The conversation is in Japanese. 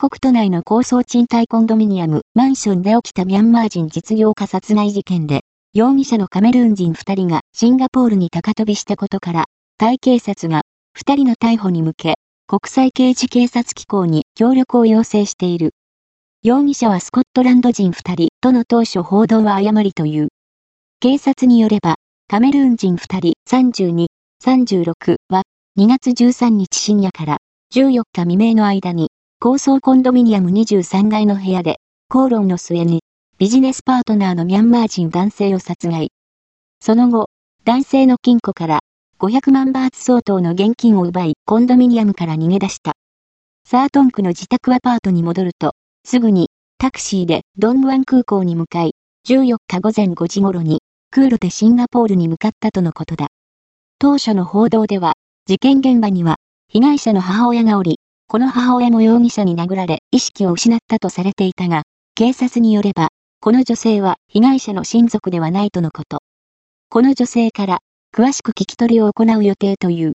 コク都内の高層賃貸コンドミニアムマンションで起きたミャンマー人実業家殺害事件で、容疑者のカメルーン人2人がシンガポールに高飛びしたことから、タイ警察が2人の逮捕に向け、国際刑事警察機構に協力を要請している。容疑者はスコットランド人2人との当初報道は誤りという。警察によれば、カメルーン人2人32、36は2月13日深夜から14日未明の間に高層コンドミニアム23階の部屋で口論の末にビジネスパートナーのミャンマー人男性を殺害。その後、男性の金庫から500万バーツ相当の現金を奪いコンドミニアムから逃げ出した。サートン区の自宅アパートに戻ると、すぐにタクシーでドングワン空港に向かい、14日午前5時頃に空路でシンガポールに向かったとのことだ。当初の報道では、事件現場には被害者の母親がおり、この母親も容疑者に殴られ意識を失ったとされていたが、警察によれば、この女性は被害者の親族ではないとのこと。この女性から詳しく聞き取りを行う予定という。